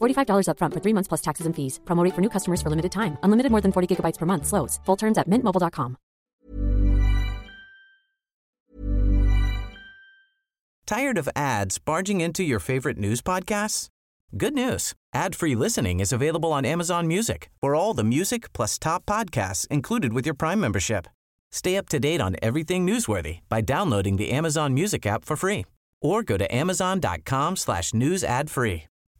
$45 upfront for three months plus taxes and fees. Promo for new customers for limited time. Unlimited more than 40 gigabytes per month. Slows. Full terms at mintmobile.com. Tired of ads barging into your favorite news podcasts? Good news. Ad-free listening is available on Amazon Music. For all the music plus top podcasts included with your Prime membership. Stay up to date on everything newsworthy by downloading the Amazon Music app for free or go to amazon.com slash news ad free.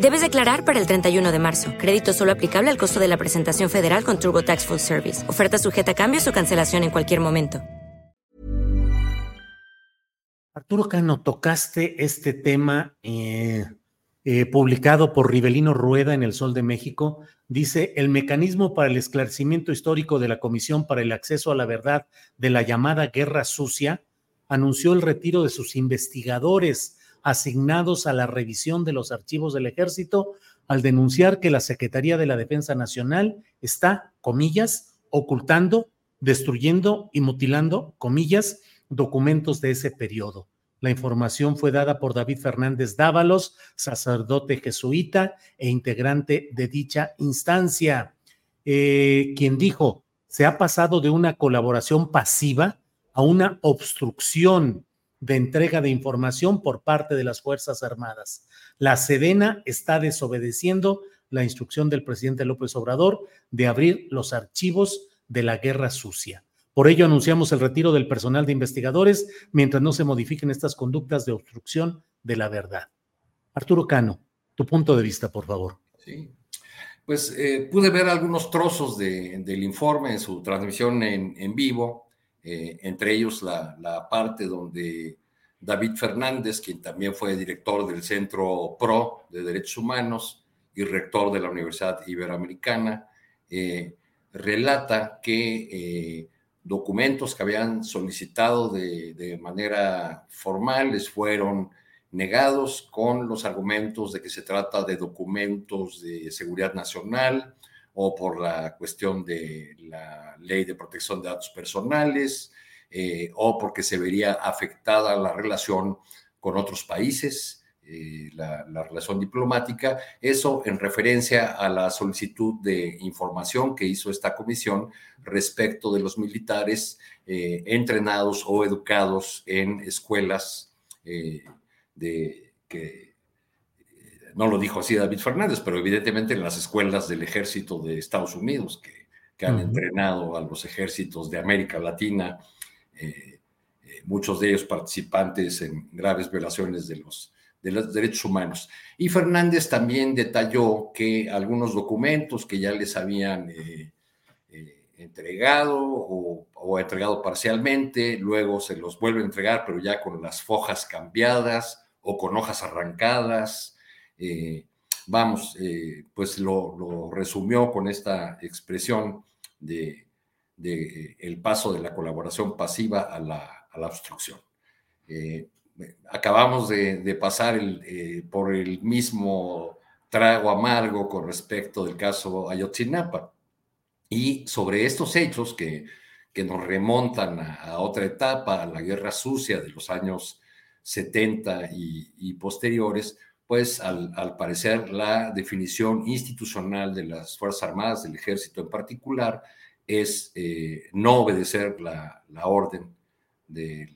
Debes declarar para el 31 de marzo. Crédito solo aplicable al costo de la presentación federal con TurboTax Full Service. Oferta sujeta a cambios o cancelación en cualquier momento. Arturo Cano, tocaste este tema eh, eh, publicado por Rivelino Rueda en El Sol de México. Dice, el mecanismo para el esclarecimiento histórico de la Comisión para el Acceso a la Verdad de la llamada Guerra Sucia anunció el retiro de sus investigadores asignados a la revisión de los archivos del ejército al denunciar que la Secretaría de la Defensa Nacional está, comillas, ocultando, destruyendo y mutilando, comillas, documentos de ese periodo. La información fue dada por David Fernández Dávalos, sacerdote jesuita e integrante de dicha instancia, eh, quien dijo, se ha pasado de una colaboración pasiva a una obstrucción de entrega de información por parte de las Fuerzas Armadas. La Sedena está desobedeciendo la instrucción del presidente López Obrador de abrir los archivos de la guerra sucia. Por ello anunciamos el retiro del personal de investigadores mientras no se modifiquen estas conductas de obstrucción de la verdad. Arturo Cano, tu punto de vista, por favor. Sí, pues eh, pude ver algunos trozos del informe en su transmisión en, vivo, eh, entre ellos la, parte donde David Fernández, quien también fue director del Centro PRO de Derechos Humanos y rector de la Universidad Iberoamericana, eh, relata que documentos que habían solicitado de, manera formal les fueron negados con los argumentos de que se trata de documentos de seguridad nacional o por la cuestión de la ley de protección de datos personales eh, o porque se vería afectada la relación con otros países eh, la, relación diplomática, eso en referencia a la solicitud de información que hizo esta comisión respecto de los militares eh, entrenados o educados en escuelas de que no lo dijo así David Fernández, pero evidentemente en las escuelas del ejército de Estados Unidos que, han entrenado a los ejércitos de América Latina, muchos de ellos participantes en graves violaciones de los de los derechos humanos. Y Fernández también detalló que algunos documentos que ya les habían eh, eh, entregado o, entregado parcialmente, luego se los vuelve a entregar, pero ya con las fojas cambiadas o con hojas arrancadas. Eh, vamos, pues lo, resumió con esta expresión de, el paso de la colaboración pasiva a la, a la obstrucción acabamos de, pasar eh, por el mismo trago amargo con respecto del caso Ayotzinapa. Y sobre estos hechos que, que nos remontan a, otra etapa, a la guerra sucia de los años 70 y, posteriores, pues al, parecer la definición institucional de las Fuerzas Armadas, del ejército en particular, es eh, no obedecer la, la orden de,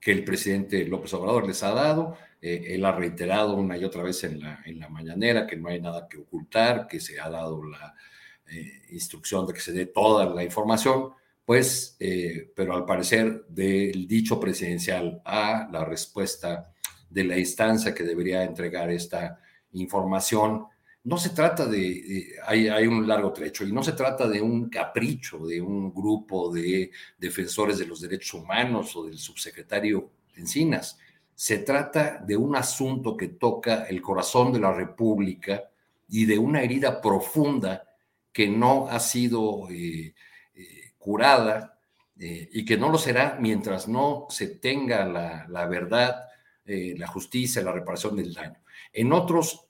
que el presidente López Obrador les ha dado. Eh, él ha reiterado una y otra vez en la, en la mañanera que no hay nada que ocultar, que se ha dado la, eh, instrucción de que se dé toda la información, pues, pero al parecer del dicho presidencial a la respuesta de la instancia que debería entregar esta información, no se trata de, hay, hay, un largo trecho, y no se trata de un capricho de un grupo de defensores de los derechos humanos o del subsecretario Encinas. Se trata de un asunto que toca el corazón de la República y de una herida profunda que no ha sido eh, eh, curada eh, y que no lo será mientras no se tenga la, verdad, la justicia, la reparación del daño. En otros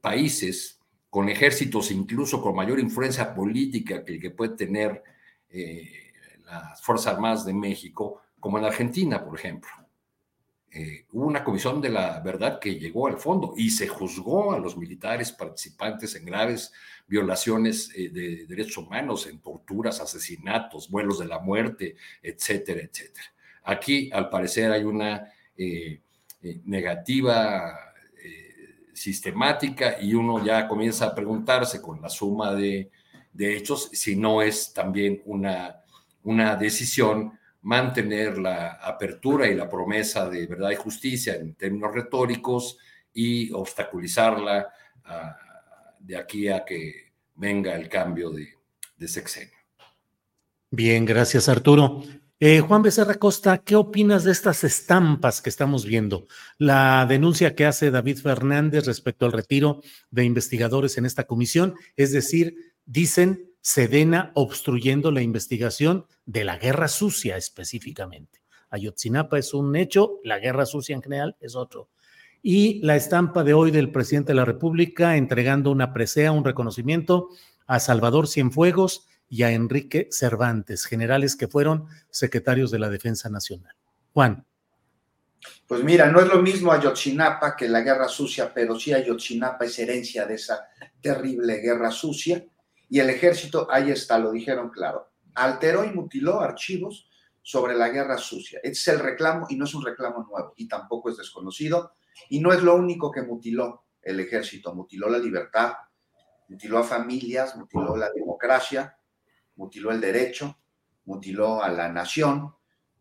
países, con ejércitos incluso con mayor influencia política que el que puede tener las Fuerzas Armadas de México, como en Argentina, por ejemplo. hubo una comisión de la verdad que llegó al fondo y se juzgó a los militares participantes en graves violaciones eh, de derechos humanos, en torturas, asesinatos, vuelos de la muerte, etcétera, etcétera. Aquí, al parecer, hay una eh, eh, negativa sistemática y uno ya comienza a preguntarse con la suma de, hechos si no es también una, una decisión mantener la apertura y la promesa de verdad y justicia en términos retóricos y obstaculizarla a, de aquí a que venga el cambio de, sexenio. Bien, gracias Arturo. Eh, Juan Becerra Costa, ¿qué opinas de estas estampas que estamos viendo? La denuncia que hace David Fernández respecto al retiro de investigadores en esta comisión, es decir, dicen Sedena obstruyendo la investigación de la guerra sucia específicamente. Ayotzinapa es un hecho, la guerra sucia en general es otro y la estampa de hoy del presidente de la República entregando una presea, un reconocimiento a Salvador Cienfuegos y a Enrique Cervantes, generales que fueron secretarios de la Defensa Nacional. Juan. Pues mira, no es lo mismo Ayotzinapa que la guerra sucia, pero sí Ayotzinapa es herencia de esa terrible guerra sucia. Y el ejército, ahí está, lo dijeron claro, alteró y mutiló archivos sobre la guerra sucia. Este es el reclamo y no es un reclamo nuevo y tampoco es desconocido y no es lo único que mutiló el ejército, mutiló la libertad, mutiló a familias, mutiló la democracia, mutiló el derecho, mutiló a la nación,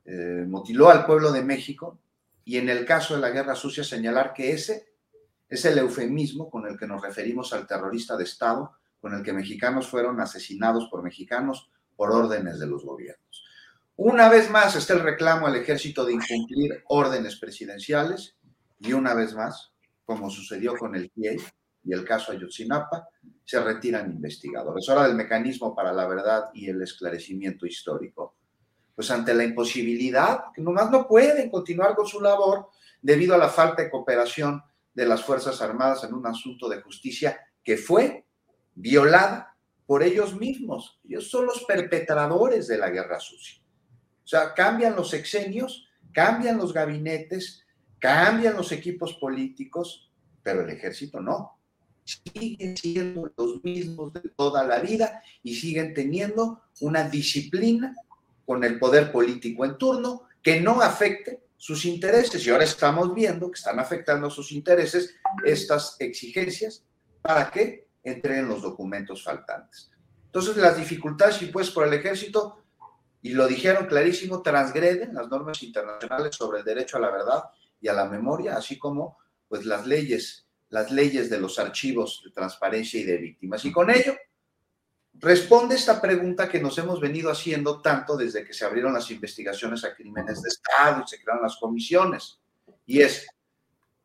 eh, mutiló al pueblo de México y en el caso de la guerra sucia señalar que ese es el eufemismo con el que nos referimos al terrorista de Estado, con el que mexicanos fueron asesinados por mexicanos por órdenes de los gobiernos. Una vez más está el reclamo al ejército de incumplir órdenes presidenciales y una vez más, como sucedió con el PIE y el caso Ayotzinapa, se retiran investigadores. Ahora del mecanismo para la verdad y el esclarecimiento histórico. Pues ante la imposibilidad, que nomás no pueden continuar con su labor debido a la falta de cooperación de las Fuerzas Armadas en un asunto de justicia que fue violada por ellos mismos. Ellos son los perpetradores de la guerra sucia. O sea, cambian los sexenios, cambian los gabinetes, Cambian los equipos políticos, pero el ejército no. Siguen siendo los mismos de toda la vida y siguen teniendo una disciplina con el poder político en turno que no afecte sus intereses. Y ahora estamos viendo que están afectando sus intereses estas exigencias para que entren los documentos faltantes. Entonces, las dificultades impuestas por el ejército, y lo dijeron clarísimo, transgreden las normas internacionales sobre el derecho a la verdad y a la memoria, así como pues las leyes, las leyes de los archivos de transparencia y de víctimas. Y con ello responde esta pregunta que nos hemos venido haciendo tanto desde que se abrieron las investigaciones a crímenes de Estado y se crearon las comisiones. Y es,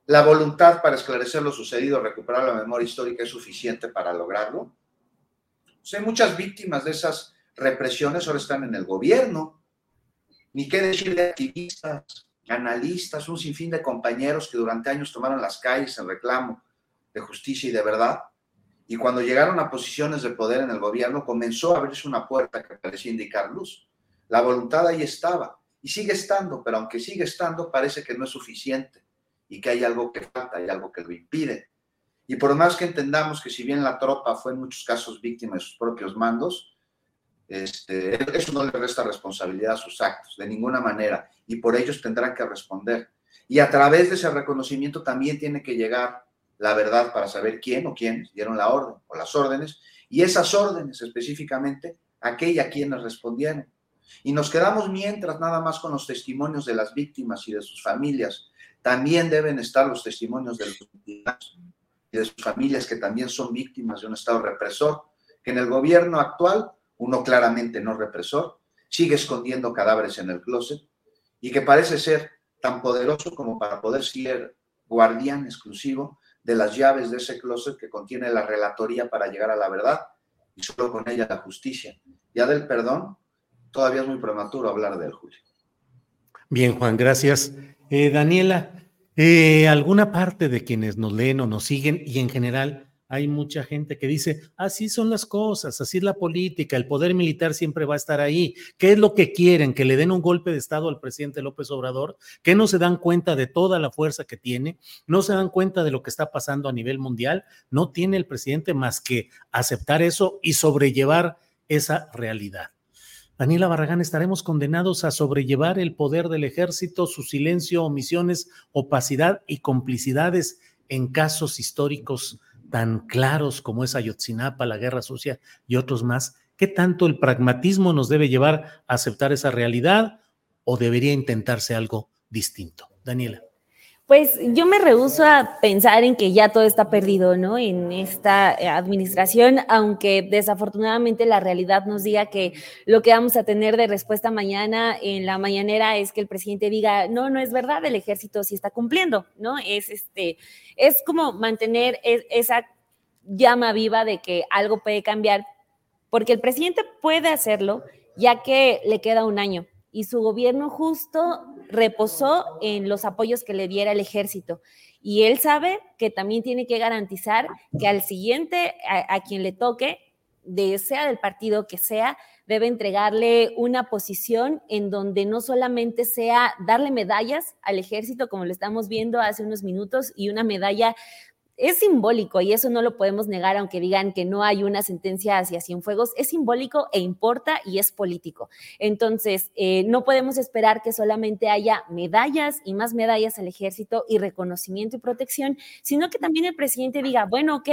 ¿la voluntad para esclarecer lo sucedido, recuperar la memoria histórica es suficiente para lograrlo? Pues hay muchas víctimas de esas represiones ahora están en el gobierno. Ni qué decir de activistas, analistas, un sinfín de compañeros que durante años tomaron las calles en reclamo de justicia y de verdad, Y cuando llegaron a posiciones de poder en el gobierno, comenzó a abrirse una puerta que parecía indicar luz. La voluntad ahí estaba y sigue estando, pero aunque sigue estando, parece que no es suficiente y que hay algo que falta, hay algo que lo impide. Y por más que entendamos que si bien la tropa fue en muchos casos víctima de sus propios mandos, este, eso no le resta responsabilidad a sus actos, de ninguna manera, y por ellos tendrán que responder. Y a través de ese reconocimiento también tiene que llegar la verdad para saber quién o quiénes dieron la orden o las órdenes, y esas órdenes específicamente, aquella quienes respondieron. Y nos quedamos mientras nada más con los testimonios de las víctimas y de sus familias. También deben estar los testimonios de los víctimas y de sus familias que también son víctimas de un Estado represor, que en el gobierno actual, uno claramente no represor, sigue escondiendo cadáveres en el closet y que parece ser tan poderoso como para poder ser guardián exclusivo de las llaves de ese closet que contiene la relatoría para llegar a la verdad y solo con ella la justicia. Ya del perdón, todavía es muy prematuro hablar de él, Julio. Bien, Juan, gracias. Eh, Daniela, eh, ¿alguna parte de quienes nos leen o nos siguen y en general hay mucha gente que dice, así son las cosas, así es la política, el poder militar siempre va a estar ahí. ¿Qué es lo que quieren? ¿Que le den un golpe de Estado al presidente López Obrador? ¿Que no se dan cuenta de toda la fuerza que tiene? ¿No se dan cuenta de lo que está pasando a nivel mundial? No tiene el presidente más que aceptar eso y sobrellevar esa realidad. Daniela Barragán, estaremos condenados a sobrellevar el poder del ejército, su silencio, omisiones, opacidad y complicidades en casos históricos tan claros como es Ayotzinapa, la Guerra Sucia y otros más, ¿qué tanto el pragmatismo nos debe llevar a aceptar esa realidad o debería intentarse algo distinto? Daniela. Pues yo me rehuso a pensar en que ya todo está perdido, ¿no? En esta eh, administración, aunque desafortunadamente la realidad nos diga que lo que vamos a tener de respuesta mañana en la mañanera es que el presidente diga, no, no es verdad, el ejército sí está cumpliendo, ¿no? Es este, es como mantener esa llama viva de que algo puede cambiar, porque el presidente puede hacerlo ya que le queda un año y su gobierno justo reposó en los apoyos que le diera el ejército. Y él sabe que también tiene que garantizar que al siguiente, a, quien le toque, de sea del partido que sea, debe entregarle una posición en donde no solamente sea darle medallas al ejército, como lo estamos viendo hace unos minutos, y una medalla es simbólico y eso no lo podemos negar, aunque digan que no hay una sentencia hacia Cienfuegos, es simbólico e importa y es político. Entonces, eh, no podemos esperar que solamente haya medallas y más medallas al ejército y reconocimiento y protección, sino que también el presidente diga, bueno, ok,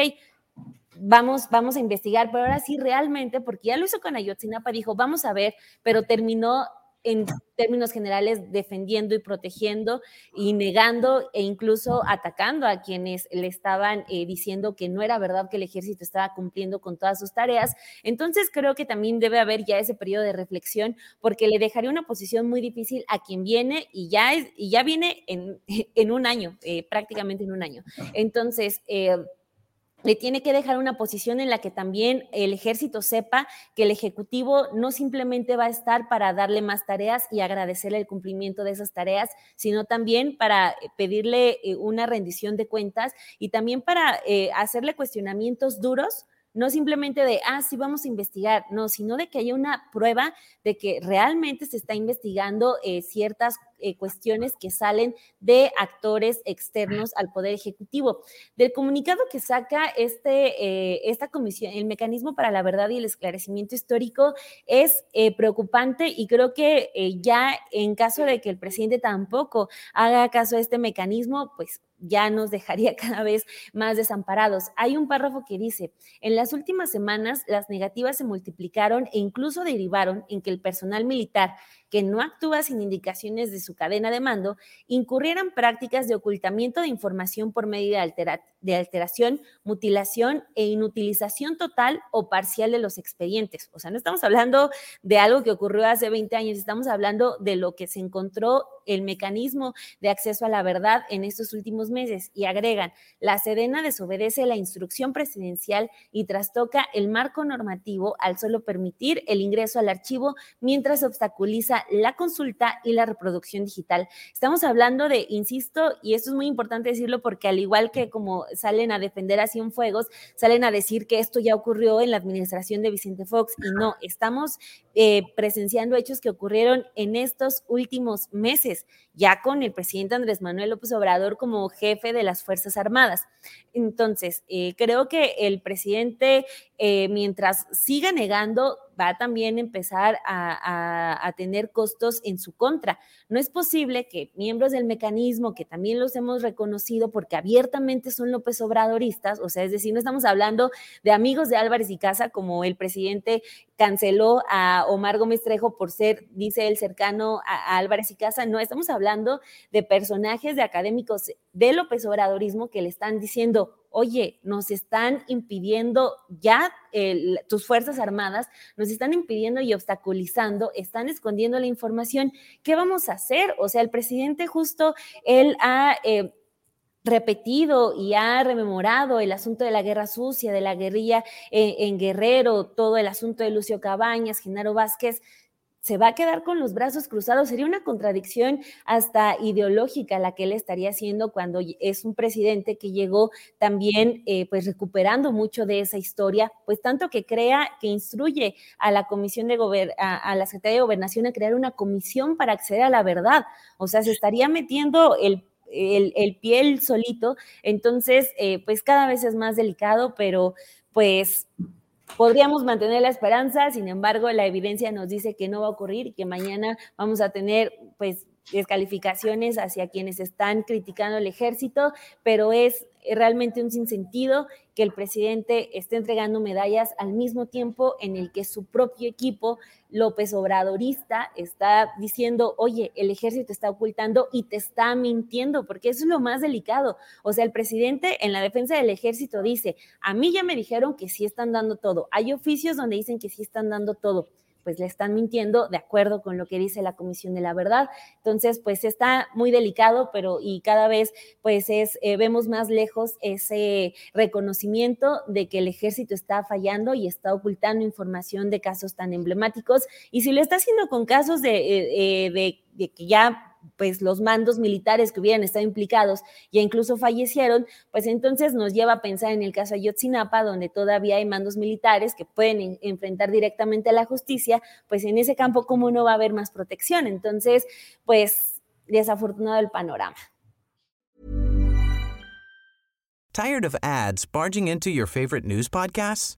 vamos, vamos a investigar, pero ahora sí realmente, porque ya lo hizo con Ayotzinapa, dijo, vamos a ver, pero terminó en términos generales defendiendo y protegiendo y negando e incluso atacando a quienes le estaban eh, diciendo que no era verdad que el ejército estaba cumpliendo con todas sus tareas. Entonces creo que también debe haber ya ese periodo de reflexión porque le dejaría una posición muy difícil a quien viene y ya, es, y ya viene en, en un año, eh, prácticamente en un año. Entonces, eh, le tiene que dejar una posición en la que también el ejército sepa que el ejecutivo no simplemente va a estar para darle más tareas y agradecerle el cumplimiento de esas tareas, sino también para pedirle eh, una rendición de cuentas y también para eh, hacerle cuestionamientos duros no simplemente de, ah, sí, vamos a investigar, no, sino de que haya una prueba de que realmente se está investigando eh, ciertas eh, cuestiones que salen de actores externos al Poder Ejecutivo. Del comunicado que saca este, eh, esta comisión, el mecanismo para la verdad y el esclarecimiento histórico es preocupante y creo que ya en caso de que el presidente tampoco haga caso a este mecanismo, pues ya nos dejaría cada vez más desamparados. Hay un párrafo que dice, en las últimas semanas las negativas se multiplicaron e incluso derivaron en que el personal militar que no actúa sin indicaciones de su cadena de mando, incurrieran prácticas de ocultamiento de información por medio de, de, alteración, mutilación e inutilización total o parcial de los expedientes. O sea, no estamos hablando de algo que ocurrió hace 20 años, estamos hablando de lo que se encontró el mecanismo de acceso a la verdad en estos últimos meses y agregan, la Sedena desobedece la instrucción presidencial y trastoca el marco normativo al solo permitir el ingreso al archivo mientras obstaculiza la consulta y la reproducción digital. Estamos hablando de, insisto, y esto es muy importante decirlo porque al igual que como salen a defender a Cienfuegos, salen a decir que esto ya ocurrió en la administración de Vicente Fox y no, estamos eh, presenciando hechos que ocurrieron en estos últimos meses, ya con el presidente Andrés Manuel López Obrador como jefe de las Fuerzas Armadas. Entonces, eh, creo que el presidente, eh, mientras siga negando, va a también empezar a, tener costos en su contra. No es posible que miembros del mecanismo, que también los hemos reconocido porque abiertamente son López Obradoristas, o sea, es decir, no estamos hablando de amigos de Álvarez y Casa como el presidente canceló a Omar Gómez Trejo por ser, dice él, cercano a, Álvarez y Casa. No, estamos hablando de personajes de académicos de López Obradorismo que le están diciendo, oye, nos están impidiendo ya tus Fuerzas Armadas, nos están impidiendo y obstaculizando, están escondiendo la información. ¿Qué vamos a hacer? O sea, el presidente justo, él ha... Eh, repetido y ha rememorado el asunto de la guerra sucia, de la guerrilla en, en Guerrero, todo el asunto de Lucio Cabañas, Genaro Vázquez, se va a quedar con los brazos cruzados. Sería una contradicción hasta ideológica la que él estaría haciendo cuando es un presidente que llegó también eh, pues recuperando mucho de esa historia, pues tanto que crea, que instruye a la Comisión de a, la Secretaría de Gobernación a crear una comisión para acceder a la verdad. O sea, se estaría metiendo el el, piel solito. Entonces, eh, pues cada vez es más delicado, pero pues Podríamos mantener la esperanza, sin embargo, la evidencia nos dice que no va a ocurrir y que mañana vamos a tener, pues, descalificaciones hacia quienes están criticando el ejército, pero es realmente un sinsentido que el presidente esté entregando medallas al mismo tiempo en el que su propio equipo López Obradorista está diciendo, oye, el ejército está ocultando y te está mintiendo, porque eso es lo más delicado. O sea, el presidente en la defensa del ejército dice, a mí ya me dijeron que sí están dando todo. Hay oficios donde dicen que sí están dando todo pues le están mintiendo de acuerdo con lo que dice la Comisión de la Verdad. Entonces, pues está muy delicado, pero y cada vez pues es, eh, vemos más lejos ese reconocimiento de que el ejército está fallando y está ocultando información de casos tan emblemáticos. Y si lo está haciendo con casos de, eh, eh, de que ya pues los mandos militares que hubieran estado implicados ya incluso fallecieron, pues entonces nos lleva a pensar en el caso Ayotzinapa, donde todavía hay mandos militares que pueden enfrentar directamente a la justicia, pues en ese campo cómo no va a haber más protección. Entonces, pues desafortunado el panorama. Tired of ads barging into your favorite news podcasts?